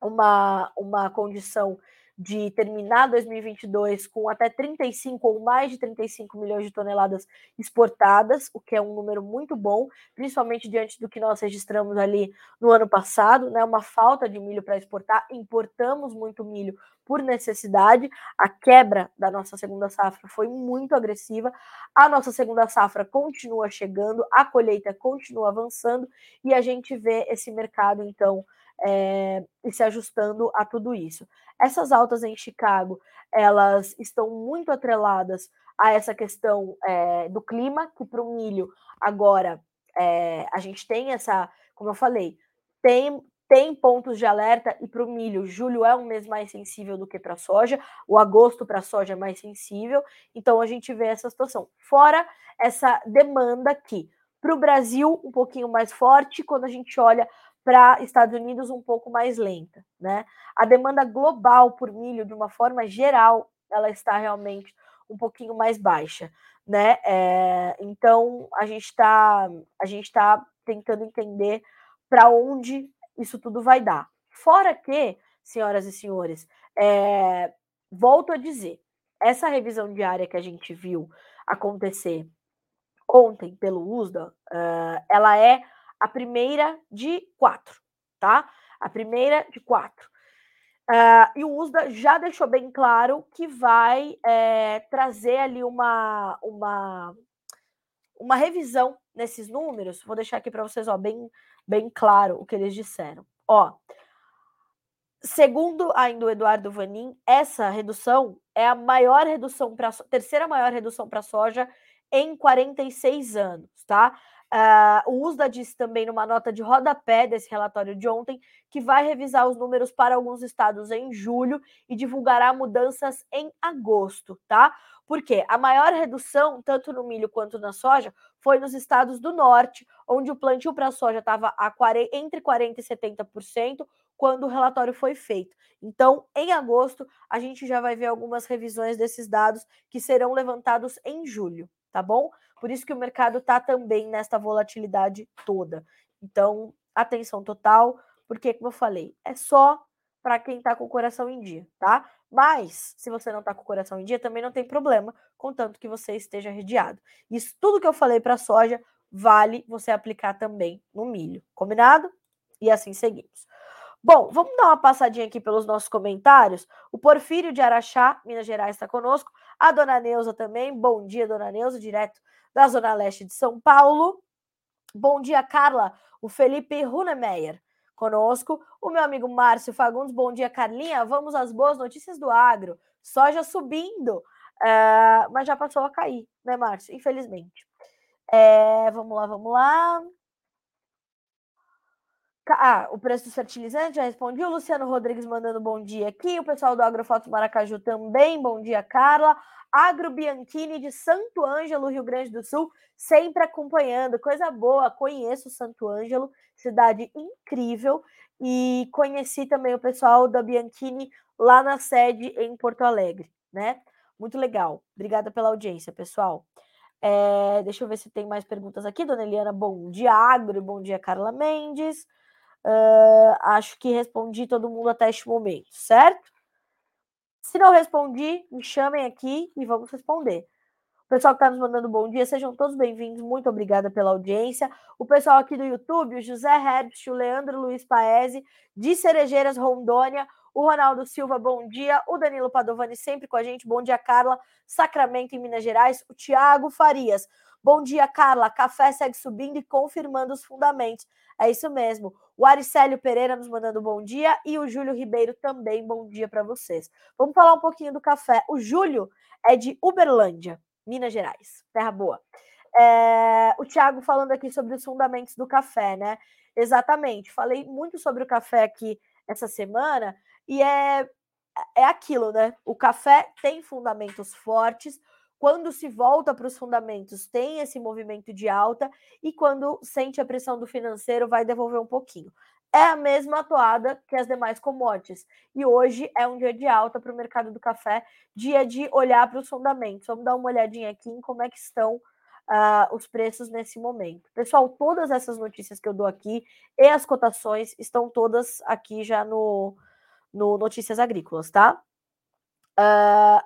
uma, uma condição de terminar 2022 com até 35 ou mais de 35 milhões de toneladas exportadas, o que é um número muito bom, principalmente diante do que nós registramos ali no ano passado, né? Uma falta de milho para exportar, importamos muito milho por necessidade. A quebra da nossa segunda safra foi muito agressiva. A nossa segunda safra continua chegando, a colheita continua avançando e a gente vê esse mercado então é, e se ajustando a tudo isso. Essas altas em Chicago, elas estão muito atreladas a essa questão é, do clima, que para o milho agora é, a gente tem essa, como eu falei, tem, tem pontos de alerta e para o milho, julho é um mês mais sensível do que para a soja, o agosto para a soja é mais sensível, então a gente vê essa situação. Fora essa demanda aqui. Para o Brasil, um pouquinho mais forte, quando a gente olha para Estados Unidos um pouco mais lenta, né? A demanda global por milho, de uma forma geral, ela está realmente um pouquinho mais baixa, né? É, então a gente está a gente está tentando entender para onde isso tudo vai dar. Fora que, senhoras e senhores, é, volto a dizer, essa revisão diária que a gente viu acontecer ontem pelo USDA, uh, ela é a primeira de quatro, tá? A primeira de quatro. Uh, e o USDA já deixou bem claro que vai é, trazer ali uma, uma, uma revisão nesses números. Vou deixar aqui para vocês ó, bem, bem claro o que eles disseram. Ó, segundo ainda o Eduardo Vanin, essa redução é a maior redução para terceira maior redução para soja em 46 anos, tá? Uh, o USDA disse também numa nota de rodapé desse relatório de ontem que vai revisar os números para alguns estados em julho e divulgará mudanças em agosto, tá? Porque a maior redução, tanto no milho quanto na soja, foi nos estados do norte, onde o plantio para soja estava entre 40% e 70%, quando o relatório foi feito. Então, em agosto, a gente já vai ver algumas revisões desses dados que serão levantados em julho, tá bom? Por isso que o mercado está também nesta volatilidade toda. Então, atenção total, porque, como eu falei, é só para quem está com o coração em dia, tá? Mas, se você não está com o coração em dia, também não tem problema, contanto que você esteja redeado. Isso tudo que eu falei para soja vale você aplicar também no milho, combinado? E assim seguimos. Bom, vamos dar uma passadinha aqui pelos nossos comentários. O Porfírio de Araxá, Minas Gerais, está conosco. A dona Neuza também. Bom dia, dona Neuza, direto da Zona Leste de São Paulo. Bom dia, Carla. O Felipe Runemeyer conosco. O meu amigo Márcio Fagundes. Bom dia, Carlinha. Vamos às boas notícias do agro. Soja subindo, uh, mas já passou a cair, né, Márcio? Infelizmente. É, vamos lá, vamos lá. Ah, o preço dos fertilizantes já respondi. O Luciano Rodrigues mandando bom dia aqui. O pessoal do Agrofoto Maracaju também. Bom dia, Carla. Agro Bianchini de Santo Ângelo, Rio Grande do Sul, sempre acompanhando. Coisa boa, conheço Santo Ângelo, cidade incrível. E conheci também o pessoal da Bianchini lá na sede em Porto Alegre, né? Muito legal. Obrigada pela audiência, pessoal. É, deixa eu ver se tem mais perguntas aqui. Dona Eliana, bom dia, Agro, bom dia, Carla Mendes. Uh, acho que respondi todo mundo até este momento, certo? Se não respondi, me chamem aqui e vamos responder. O pessoal que está nos mandando bom dia, sejam todos bem-vindos. Muito obrigada pela audiência. O pessoal aqui do YouTube, o José Herbst, o Leandro Luiz Paese, de Cerejeiras, Rondônia, o Ronaldo Silva, bom dia. O Danilo Padovani sempre com a gente. Bom dia, Carla. Sacramento, em Minas Gerais. O Tiago Farias. Bom dia, Carla. Café segue subindo e confirmando os fundamentos. É isso mesmo. O Aricélio Pereira nos mandando bom dia e o Júlio Ribeiro também bom dia para vocês. Vamos falar um pouquinho do café. O Júlio é de Uberlândia, Minas Gerais. Terra boa. É, o Thiago falando aqui sobre os fundamentos do café, né? Exatamente. Falei muito sobre o café aqui essa semana e é, é aquilo, né? O café tem fundamentos fortes, quando se volta para os fundamentos, tem esse movimento de alta, e quando sente a pressão do financeiro, vai devolver um pouquinho. É a mesma atoada que as demais commodities. E hoje é um dia de alta para o mercado do café, dia de olhar para os fundamentos. Vamos dar uma olhadinha aqui em como é que estão uh, os preços nesse momento. Pessoal, todas essas notícias que eu dou aqui e as cotações estão todas aqui já no, no Notícias Agrícolas, tá? Uh,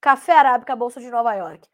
Café Arábica, Bolsa de Nova York.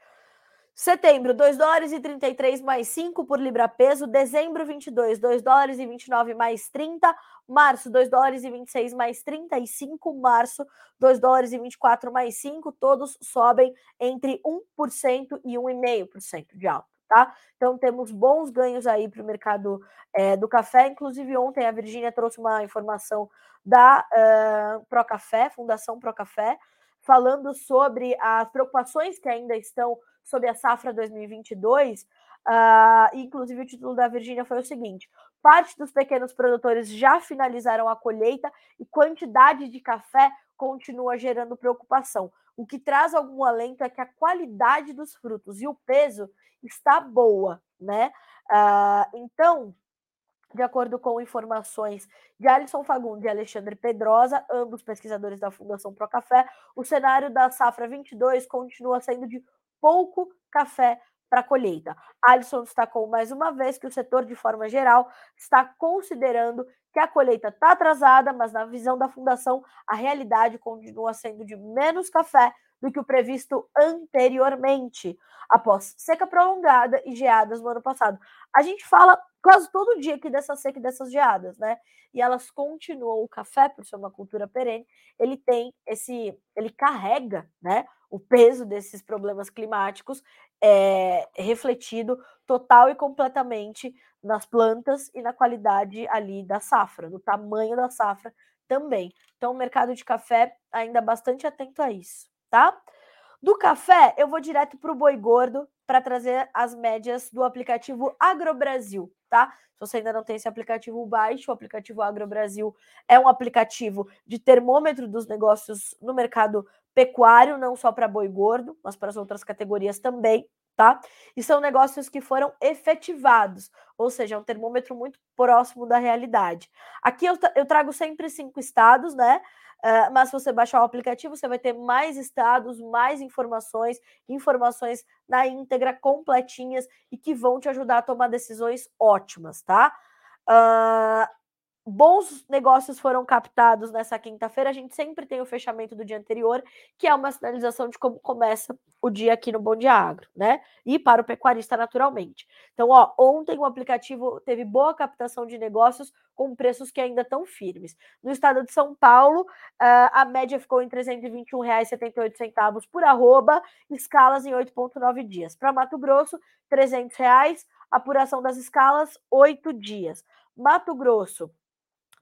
Setembro, 2 dólares e 33 mais 5 por libra peso. Dezembro, 22, 2 dólares e 29 mais 30. Março, 2 dólares e 26 mais 35. Março, 2 dólares e 24 mais 5. Todos sobem entre 1% e 1,5% de alta. Tá? Então temos bons ganhos aí para o mercado é, do café. Inclusive, ontem a Virgínia trouxe uma informação da uh, Procafé, Fundação Procafé, falando sobre as preocupações que ainda estão sobre a safra 2022. Uh, ah, inclusive, o título da Virgínia foi o seguinte: parte dos pequenos produtores já finalizaram a colheita e quantidade de café continua gerando preocupação. O que traz algum alento é que a qualidade dos frutos e o peso está boa, né? Uh, então, de acordo com informações de Alisson Fagundes e Alexandre Pedrosa, ambos pesquisadores da Fundação Procafé, o cenário da safra 22 continua sendo de pouco café para colheita. Alisson destacou mais uma vez que o setor, de forma geral, está considerando que a colheita está atrasada, mas na visão da fundação, a realidade continua sendo de menos café do que o previsto anteriormente, após seca prolongada e geadas no ano passado. A gente fala quase todo dia aqui dessa seca e dessas geadas, né? E elas continuam. O café, por ser uma cultura perene, ele tem esse, ele carrega, né? O peso desses problemas climáticos é refletido total e completamente nas plantas e na qualidade ali da safra, no tamanho da safra também. Então, o mercado de café ainda bastante atento a isso, tá? Do café, eu vou direto para o boi gordo, para trazer as médias do aplicativo AgroBrasil, tá? Se você ainda não tem esse aplicativo, baixe. O aplicativo AgroBrasil é um aplicativo de termômetro dos negócios no mercado pecuário, não só para boi gordo, mas para as outras categorias também, tá? E são negócios que foram efetivados, ou seja, é um termômetro muito próximo da realidade. Aqui eu, eu trago sempre cinco estados, né? Uh, mas se você baixar o aplicativo, você vai ter mais estados, mais informações, informações na íntegra, completinhas e que vão te ajudar a tomar decisões ótimas, tá? Uh, bons negócios foram captados nessa quinta-feira. A gente sempre tem o fechamento do dia anterior, que é uma sinalização de como começa o dia aqui no Bom Dia Agro, né? E para o pecuarista, naturalmente. Então, ó, ontem o aplicativo teve boa captação de negócios com preços que ainda estão firmes. No estado de São Paulo, a média ficou em R$ 321,78 por arroba, escalas em 8,9 dias. Para Mato Grosso, 300 reais, apuração das escalas, 8 dias. Mato Grosso,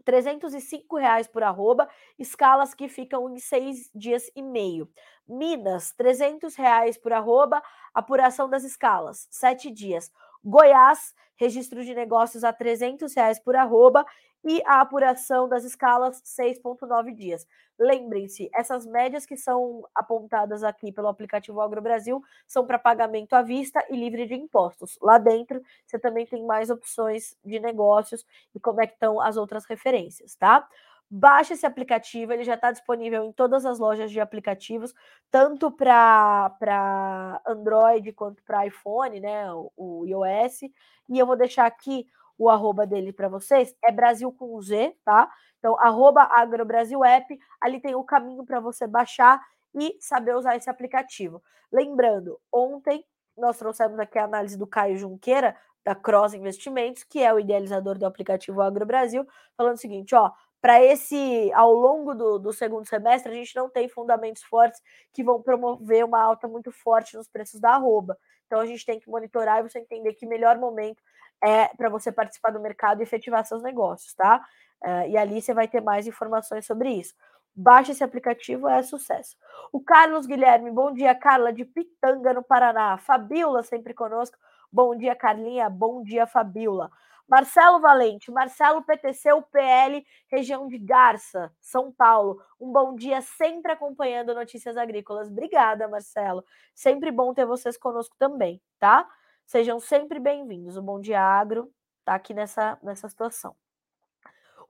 305 reais por arroba, escalas que ficam em seis dias e meio. Minas, 300 reais por arroba, apuração das escalas, sete dias. Goiás, registro de negócios a 300 reais por arroba e a apuração das escalas 6,9 dias. Lembrem-se, essas médias que são apontadas aqui pelo aplicativo Agro Brasil são para pagamento à vista e livre de impostos. Lá dentro, você também tem mais opções de negócios e como é que estão as outras referências, tá? Baixe esse aplicativo, ele já está disponível em todas as lojas de aplicativos, tanto para Android quanto para iPhone, né? O, o iOS. E eu vou deixar aqui o arroba dele para vocês, é Brasil com Z, tá? Então, arroba AgroBrasil App, ali tem o caminho para você baixar e saber usar esse aplicativo. Lembrando, ontem nós trouxemos aqui a análise do Caio Junqueira, da Cross Investimentos, que é o idealizador do aplicativo AgroBrasil, falando o seguinte, ó, para esse, ao longo do, do, segundo semestre, a gente não tem fundamentos fortes que vão promover uma alta muito forte nos preços da arroba. Então a gente tem que monitorar e você entender que melhor momento é para você participar do mercado e efetivar seus negócios, tá? Uh, e ali você vai ter mais informações sobre isso. Baixe esse aplicativo, é sucesso. O Carlos Guilherme, bom dia, Carla, de Pitanga, no Paraná. Fabiola, sempre conosco. Bom dia, Carlinha. Bom dia, Fabiola. Marcelo Valente, Marcelo PTC, UPL, região de Garça, São Paulo. Um bom dia, sempre acompanhando notícias agrícolas. Obrigada, Marcelo. Sempre bom ter vocês conosco também, tá? Sejam sempre bem-vindos. O Bom Dia Agro está aqui nessa, nessa situação.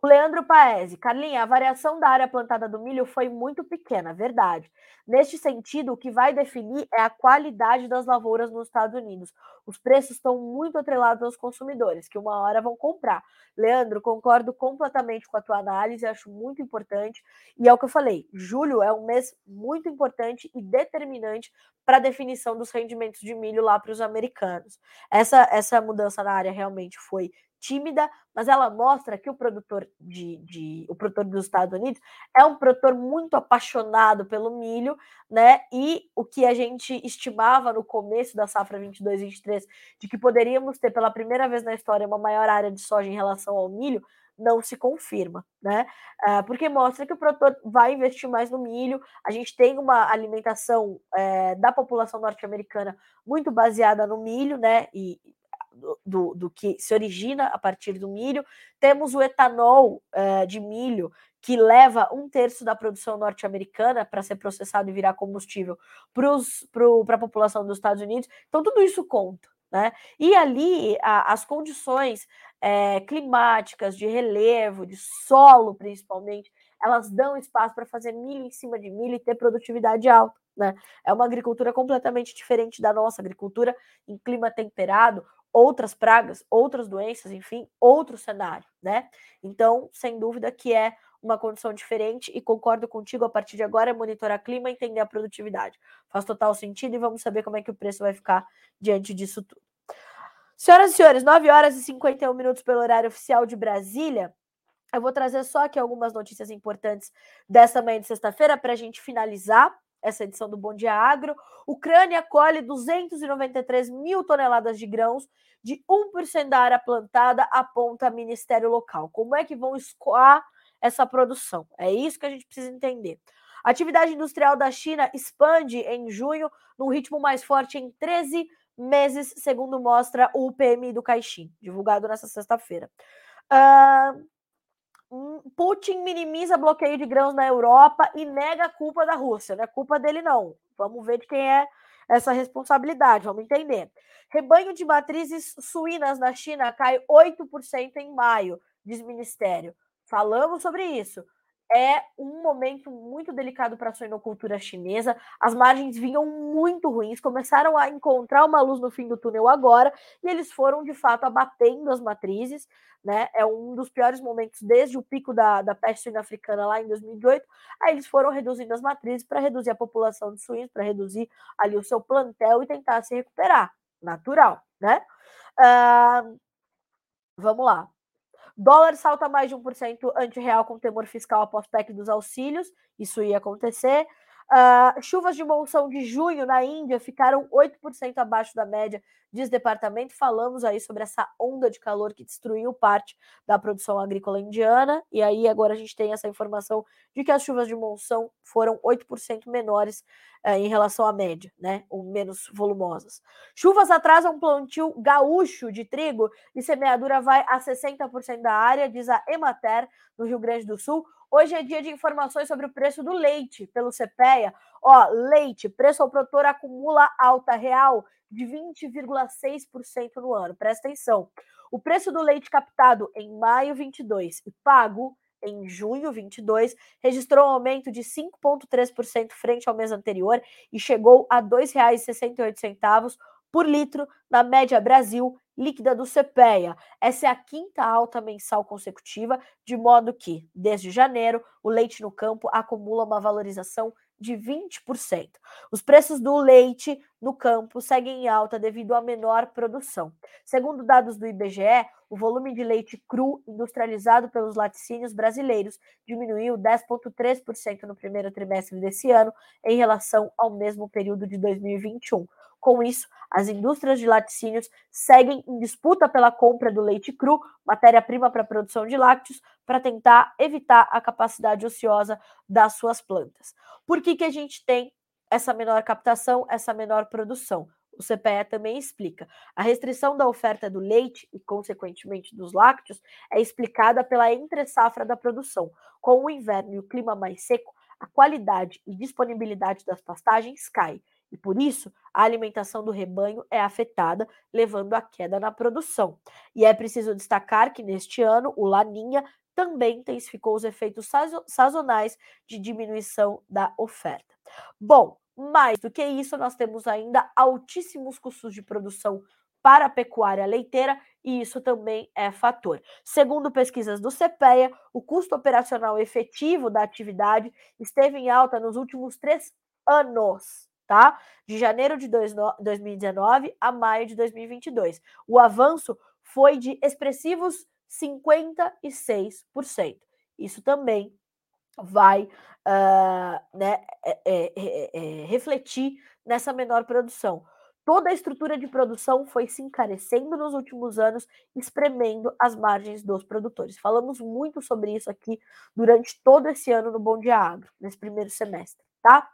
O Leandro Paese, Carlinha, a variação da área plantada do milho foi muito pequena, verdade. Neste sentido, o que vai definir é a qualidade das lavouras nos Estados Unidos. Os preços estão muito atrelados aos consumidores, que uma hora vão comprar. Leandro, concordo completamente com a tua análise, acho muito importante. E é o que eu falei: julho é um mês muito importante e determinante para a definição dos rendimentos de milho lá para os americanos. Essa, essa mudança na área realmente foi tímida, mas ela mostra que o produtor de, de, o produtor dos Estados Unidos é um produtor muito apaixonado pelo milho, né? E o que a gente estimava no começo da safra 22/23 de que poderíamos ter pela primeira vez na história uma maior área de soja em relação ao milho, não se confirma, né? Uh, porque mostra que o produtor vai investir mais no milho. A gente tem uma alimentação é, da população norte-americana muito baseada no milho, né? E do, do, que se origina a partir do milho. Temos o etanol uh, de milho, que leva um terço da produção norte-americana para ser processado e virar combustível para a população dos Estados Unidos. Então, tudo isso conta. Né? E ali a, as condições é, climáticas, de relevo, de solo principalmente, elas dão espaço para fazer milho em cima de milho e ter produtividade alta. Né? É uma agricultura completamente diferente da nossa agricultura em clima temperado, outras pragas, outras doenças, enfim, outro cenário, né? Então, sem dúvida que é uma condição diferente e concordo contigo, a partir de agora é monitorar clima e entender a produtividade. Faz total sentido e vamos saber como é que o preço vai ficar diante disso tudo. Senhoras e senhores, 9 horas e 51 minutos pelo horário oficial de Brasília. Eu vou trazer só aqui algumas notícias importantes dessa manhã de sexta-feira para a gente finalizar essa edição do Bom Dia Agro. Ucrânia colhe 293 mil toneladas de grãos de 1% da área plantada, aponta Ministério Local. Como é que vão escoar essa produção? É isso que a gente precisa entender. A atividade industrial da China expande em junho num ritmo mais forte em 13 meses, segundo mostra o PMI do Caixin, divulgado nessa sexta-feira. Uh, Putin minimiza bloqueio de grãos na Europa e nega a culpa da Rússia. Não é culpa dele, não. Vamos ver de quem é essa responsabilidade, vamos entender. Rebanho de matrizes suínas na China cai 8% em maio, diz o Ministério. Falamos sobre isso é um momento muito delicado para a suinocultura chinesa. As margens vinham muito ruins, começaram a encontrar uma luz no fim do túnel agora, e eles foram de fato abatendo as matrizes. Né? É um dos piores momentos desde o pico da, da peste suína africana lá em 2018. Aí eles foram reduzindo as matrizes para reduzir a população de suínos, para reduzir ali o seu plantel e tentar se recuperar. Natural, né? Uh, vamos lá. Dólar salta mais de 1% anti-real com temor fiscal após PEC dos auxílios. Isso ia acontecer. Uh, chuvas de monção de junho na Índia ficaram 8% abaixo da média, diz departamento. Falamos aí sobre essa onda de calor que destruiu parte da produção agrícola indiana. E aí agora a gente tem essa informação de que as chuvas de monção foram 8% menores em relação à média, né? Ou menos volumosas. Chuvas atrasam plantio gaúcho de trigo e semeadura vai a 60% da área, diz a Emater, no Rio Grande do Sul. Hoje é dia de informações sobre o preço do leite pelo CPEA. Ó, leite, preço ao produtor acumula alta real de 20,6% no ano. Presta atenção. O preço do leite captado em maio 22 e pago em junho 22 registrou um aumento de 5,3% frente ao mês anterior e chegou a R$ 2,68 por litro na média Brasil líquida do CPEA. Essa é a quinta alta mensal consecutiva, de modo que, desde janeiro, o leite no campo acumula uma valorização de 20%. Os preços do leite no campo seguem em alta devido à menor produção. Segundo dados do IBGE, o volume de leite cru industrializado pelos laticínios brasileiros diminuiu 10,3% no primeiro trimestre desse ano em relação ao mesmo período de 2021. Com isso, as indústrias de laticínios seguem em disputa pela compra do leite cru, matéria-prima para a produção de lácteos, para tentar evitar a capacidade ociosa das suas plantas. Por que, que a gente tem essa menor captação, essa menor produção? O CPE também explica. A restrição da oferta do leite e, consequentemente, dos lácteos é explicada pela entre-safra da produção. Com o inverno e o clima mais seco, a qualidade e disponibilidade das pastagens cai e por isso a alimentação do rebanho é afetada, levando à queda na produção. E é preciso destacar que neste ano o Laninha também intensificou os efeitos sazonais de diminuição da oferta. Bom, mais do que isso, nós temos ainda altíssimos custos de produção para a pecuária leiteira e isso também é fator. Segundo pesquisas do CPEA, o custo operacional efetivo da atividade esteve em alta nos últimos três anos tá? De janeiro de 2019 a maio de 2022. O avanço foi de expressivos 56%. Isso também vai uh, né, é, é, é, refletir nessa menor produção. Toda a estrutura de produção foi se encarecendo nos últimos anos, espremendo as margens dos produtores. Falamos muito sobre isso aqui durante todo esse ano no Bom Dia Agro, nesse primeiro semestre, tá?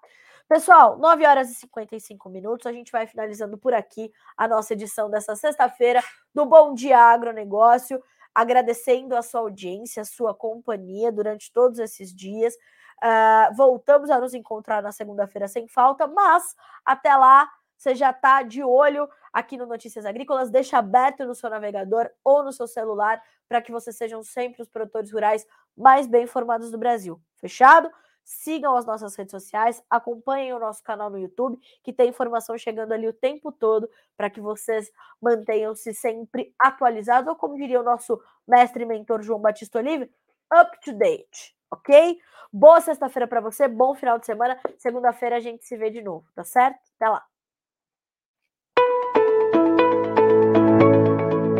Pessoal, 9 horas e 55 minutos. A gente vai finalizando por aqui a nossa edição dessa sexta-feira do Bom Dia Agronegócio. Agradecendo a sua audiência, a sua companhia durante todos esses dias. Uh, voltamos a nos encontrar na segunda-feira sem falta, mas até lá você já está de olho aqui no Notícias Agrícolas, deixa aberto no seu navegador ou no seu celular para que vocês sejam sempre os produtores rurais mais bem informados do Brasil. Fechado? Sigam as nossas redes sociais, acompanhem o nosso canal no YouTube, que tem informação chegando ali o tempo todo para que vocês mantenham-se sempre atualizados, ou como diria o nosso mestre e mentor João Batista Olive, up to date, ok? Boa sexta-feira para você, bom final de semana. Segunda-feira a gente se vê de novo, tá certo? Até lá.